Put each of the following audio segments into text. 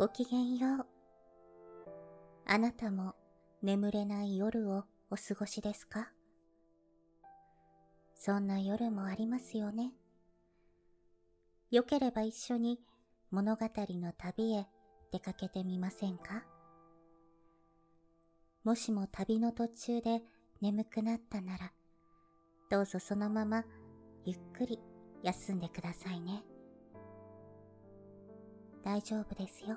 ごきげんよう。あなたも眠れない夜をお過ごしですか？そんな夜もありますよね。よければ一緒に物語の旅へ出かけてみませんか？もしも旅の途中で眠くなったなら、どうぞそのままゆっくり休んでくださいね。大丈夫ですよ。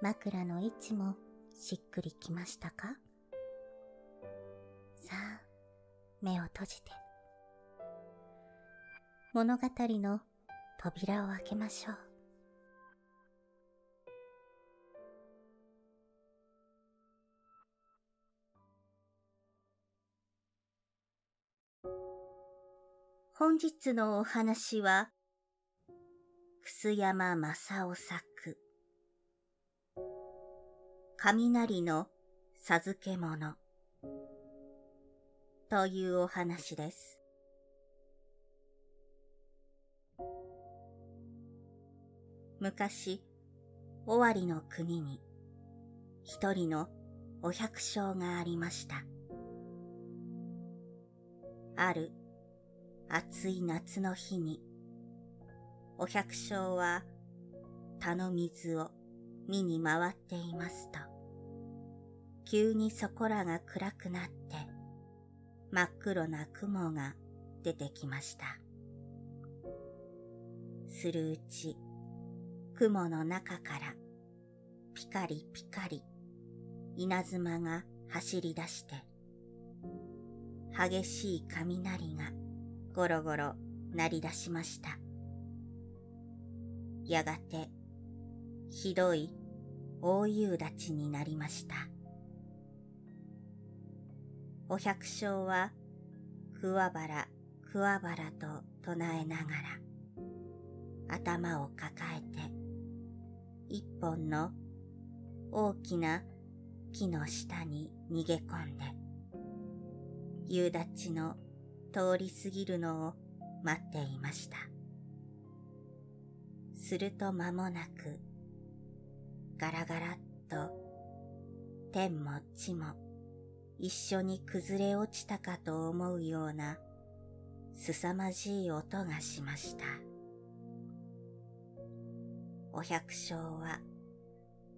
枕の位置もしっくりきましたか？さあ、目を閉じて。物語の扉を開けましょう。本日のお話は、楠山正夫作、雷の授け物というお話です。昔、尾張の国に一人のお百姓がありました。ある暑い夏の日に、お百姓は田の水を見に回っていますと、急にそこらが暗くなって真っ黒な雲が出てきました。するうち、雲の中からピカリピカリ稲妻が走り出して、激しい雷がゴロゴロ鳴り出しました。やがて、ひどい大夕立ちになりました。お百姓は、くわばら、くわばらと唱えながら、頭を抱えて、一本の大きな木の下に逃げ込んで、夕立の通り過ぎるのを待っていました。すると間もなく、ガラガラっと天も地も一緒に崩れ落ちたかと思うような凄まじい音がしました。お百姓は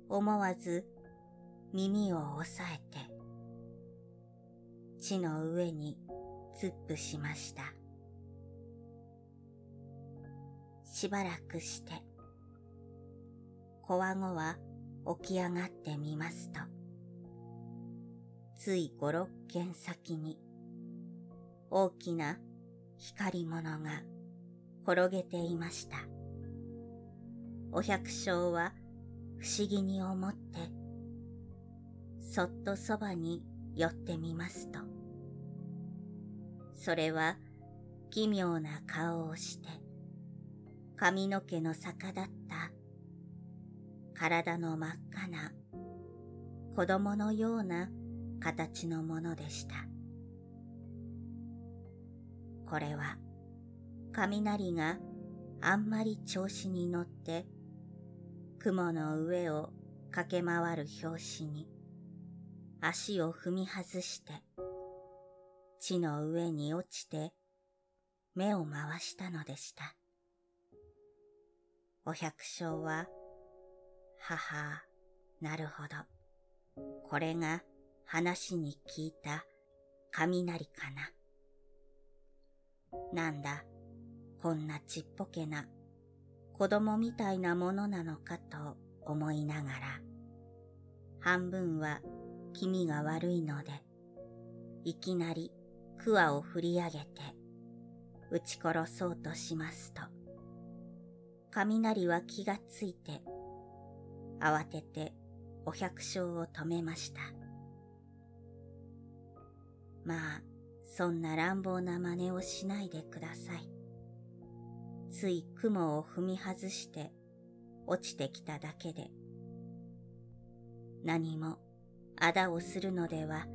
思わず耳を押さえて地の上にツップしました。しばらくして、小わごは起き上がってみますと、つい五六軒先に大きな光り物が転げていました。お百姓は不思議に思って、そっとそばに寄ってみますと、それは奇妙な顔をして、髪の毛の逆立った体の真っ赤な子供のような形のものでした。これは雷があんまり調子に乗って雲の上を駆け回る拍子に足を踏み外して地の上に落ちて目を回したのでした。お百姓は、はは、なるほど。これが話に聞いた雷かな。なんだ、こんなちっぽけな子供みたいなものなのかと思いながら、半分は気味が悪いので、いきなり桑を振り上げて、撃ち殺そうとしますと、雷は気がついて、慌ててお百姓を止めました。まあ、そんな乱暴な真似をしないでください。つい雲を踏み外して落ちてきただけで、何もあだをするのでは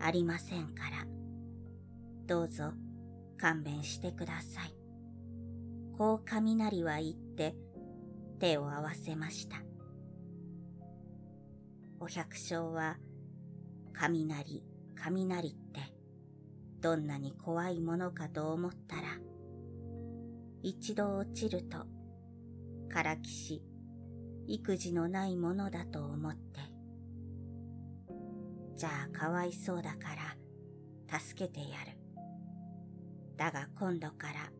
ありませんから、どうぞ勘弁してください。こう雷は言って手を合わせました。お百姓は雷、雷ってどんなに怖いものかと思ったら、一度落ちると、からきし、育児のないものだと思って、じゃあかわいそうだから助けてやる。だが今度から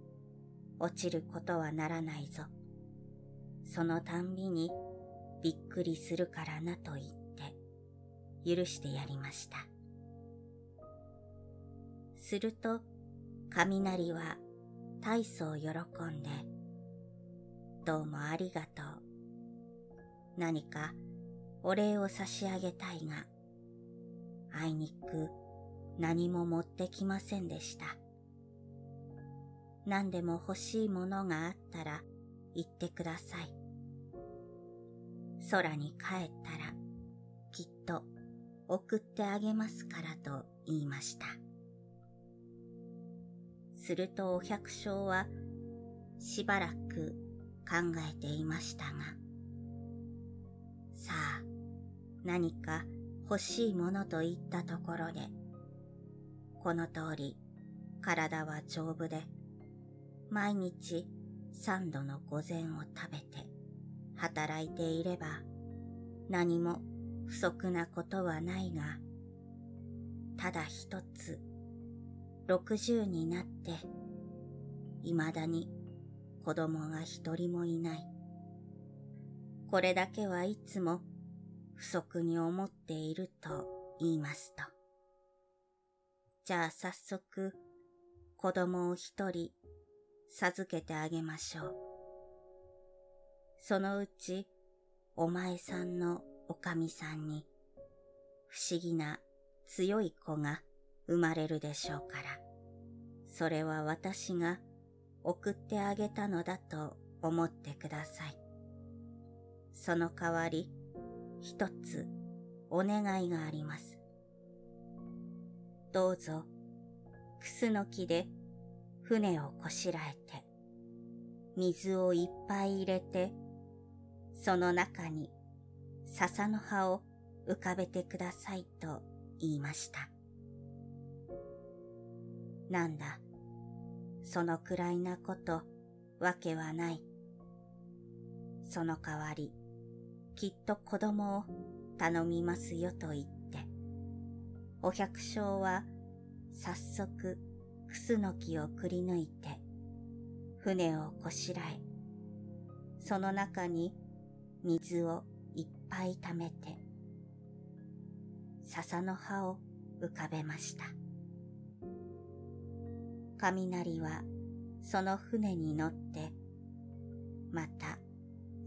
落ちることはならないぞ。そのたんびにびっくりするからなと言って許してやりました。すると雷は大層喜んで、どうもありがとう。何かお礼を差し上げたいが、あいにく何も持ってきませんでした。何でも欲しいものがあったら言ってください。空に帰ったらきっと送ってあげますからと言いました。するとお百姓はしばらく考えていましたが、さあ何か欲しいものといったところで、この通り体は丈夫で、毎日三度の午前を食べて働いていれば何も不足なことはないが、ただ一つ六十になって未だに子供が一人もいない。これだけはいつも不足に思っていると言いますと。じゃあ早速子供を一人授けてあげましょう。そのうち、お前さんのおかみさんに、不思議な強い子が生まれるでしょうから、それは私が送ってあげたのだと思ってください。その代わり、一つお願いがあります。どうぞ、クスの木で船をこしらえて、水をいっぱい入れて、その中に笹の葉を浮かべてくださいと言いました。なんだ、そのくらいなことわけはない。その代わり、きっと子供を頼みますよと言って、お百姓は早速クスノキをくり抜いて、船をこしらえ、その中に水をいっぱい溜めて、笹の葉を浮かべました。雷はその船に乗って、また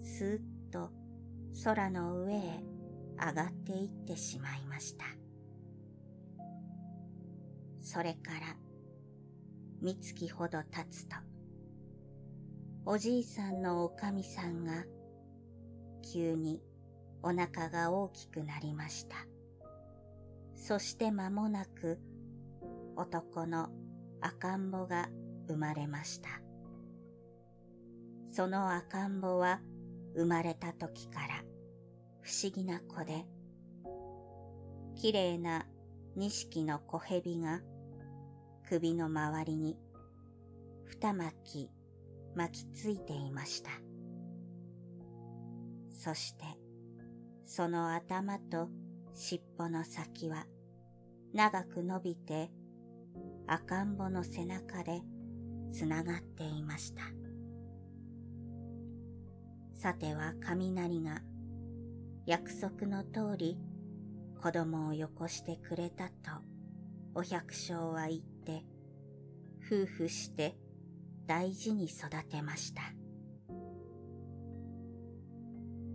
スーッと空の上へ上がっていってしまいました。それから三月ほど経つと、おじいさんのおかみさんが、急にお腹が大きくなりました。そして間もなく、男の赤ん坊が生まれました。その赤ん坊は生まれた時から不思議な子で、綺麗な錦の小蛇が首の周りに二巻き巻きついていました。そしてその頭と尻尾の先は長く伸びて赤ん坊の背中でつながっていました。さては雷が約束の通り子供をよこしてくれたとお百姓は言って夫婦して大事に育てました。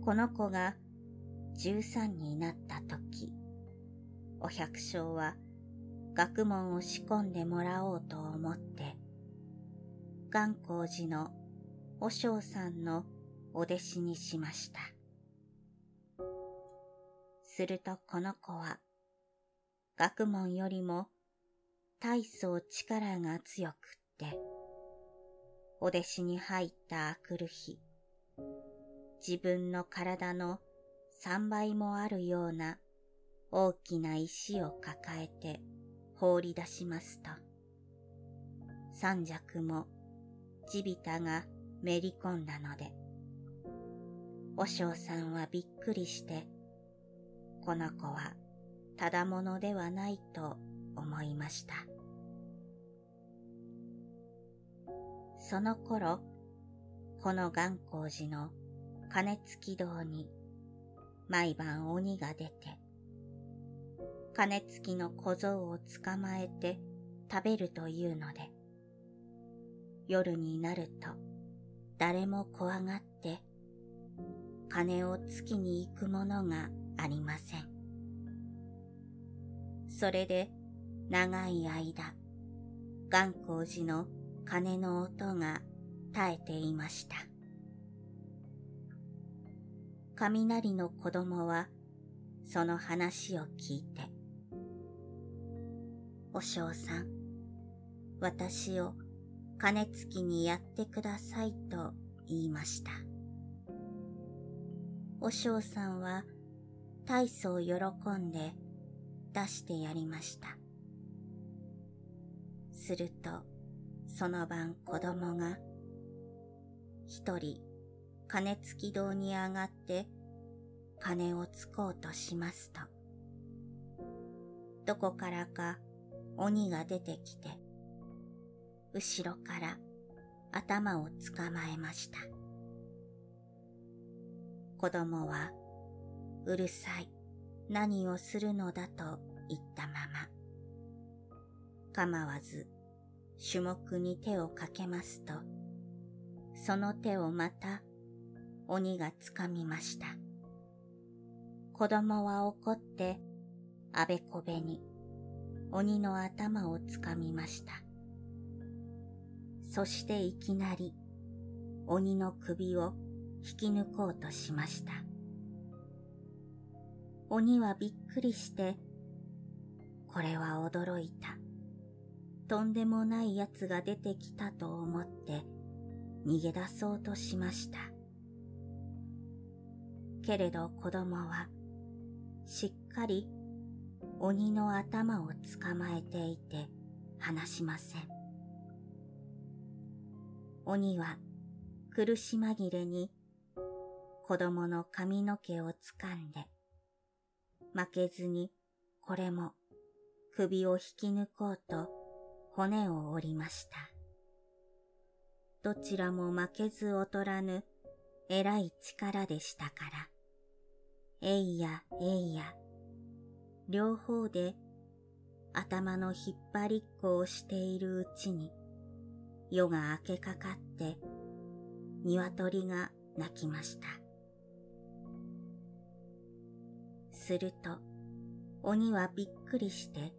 この子が13になった時、お百姓は学問を仕込んでもらおうと思って、元光寺の和尚さんのお弟子にしました。するとこの子は、学問よりも大層力が強くって、お弟子に入ったあくる日、自分の体の三倍もあるような大きな石を抱えて放り出しますと、三尺も地びたがめり込んだので、和尚さんはびっくりして、この子はただものではないと思いました。その頃、この元光寺の金付き堂に毎晩鬼が出て、金付きの小僧を捕まえて食べるというので、夜になると誰も怖がって金をつきに行くものがありません。それで長い間、元光寺の鐘の音が絶えていました。雷の子供はその話を聞いて、お嬢さん、私を金付きにやってくださいと言いました。お嬢さんは大層喜んで出してやりました。すると、その晩子供が、一人、金付き堂に上がって、金をつこうとしますと、どこからか鬼が出てきて、後ろから頭をつかまえました。子供は、うるさい、何をするのだと言ったまま、構わず種目に手をかけますと、その手をまた鬼がつかみました。子供は怒ってあべこべに鬼の頭をつかみました。そしていきなり鬼の首を引き抜こうとしました。鬼はびっくりして、これは驚いた。とんでもない奴が出てきたと思って逃げ出そうとしました。けれど子供はしっかり鬼の頭を捕まえていて話しません。鬼は苦し紛れに子供の髪の毛を掴んで負けずにこれも首を引き抜こうと骨を折りました。どちらも負けず劣らぬ偉い力でしたから、えいやえいや、両方で頭の引っ張りっこをしているうちに、夜が明けかかって、鶏が鳴きました。すると、鬼はびっくりして、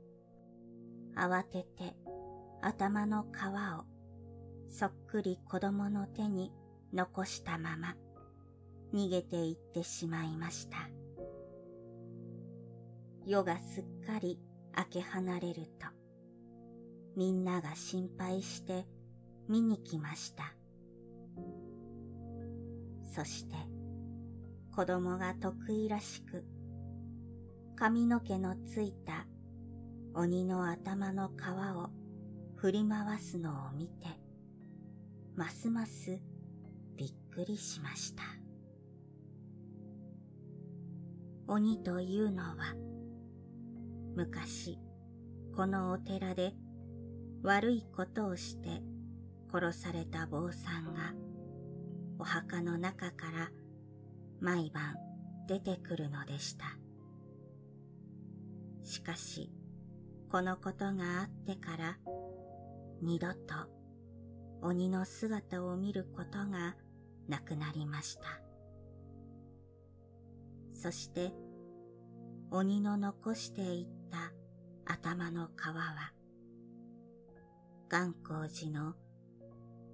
慌てて頭の皮をそっくり子供の手に残したまま逃げていってしまいました。夜がすっかり明け離れると、みんなが心配して見に来ました。そして子供が得意らしく髪の毛のついた鬼の頭の皮を振り回すのを見て、ますますびっくりしました。鬼というのは、昔、このお寺で悪いことをして殺された坊さんが、お墓の中から毎晩出てくるのでした。しかし、このことがあってから二度と鬼の姿を見ることがなくなりました。そして鬼の残していった頭の皮は、元光寺の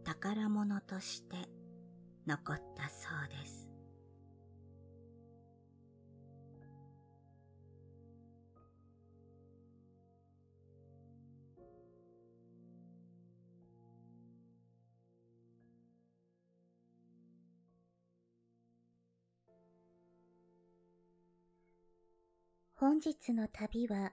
宝物として残ったそうです。本日の旅は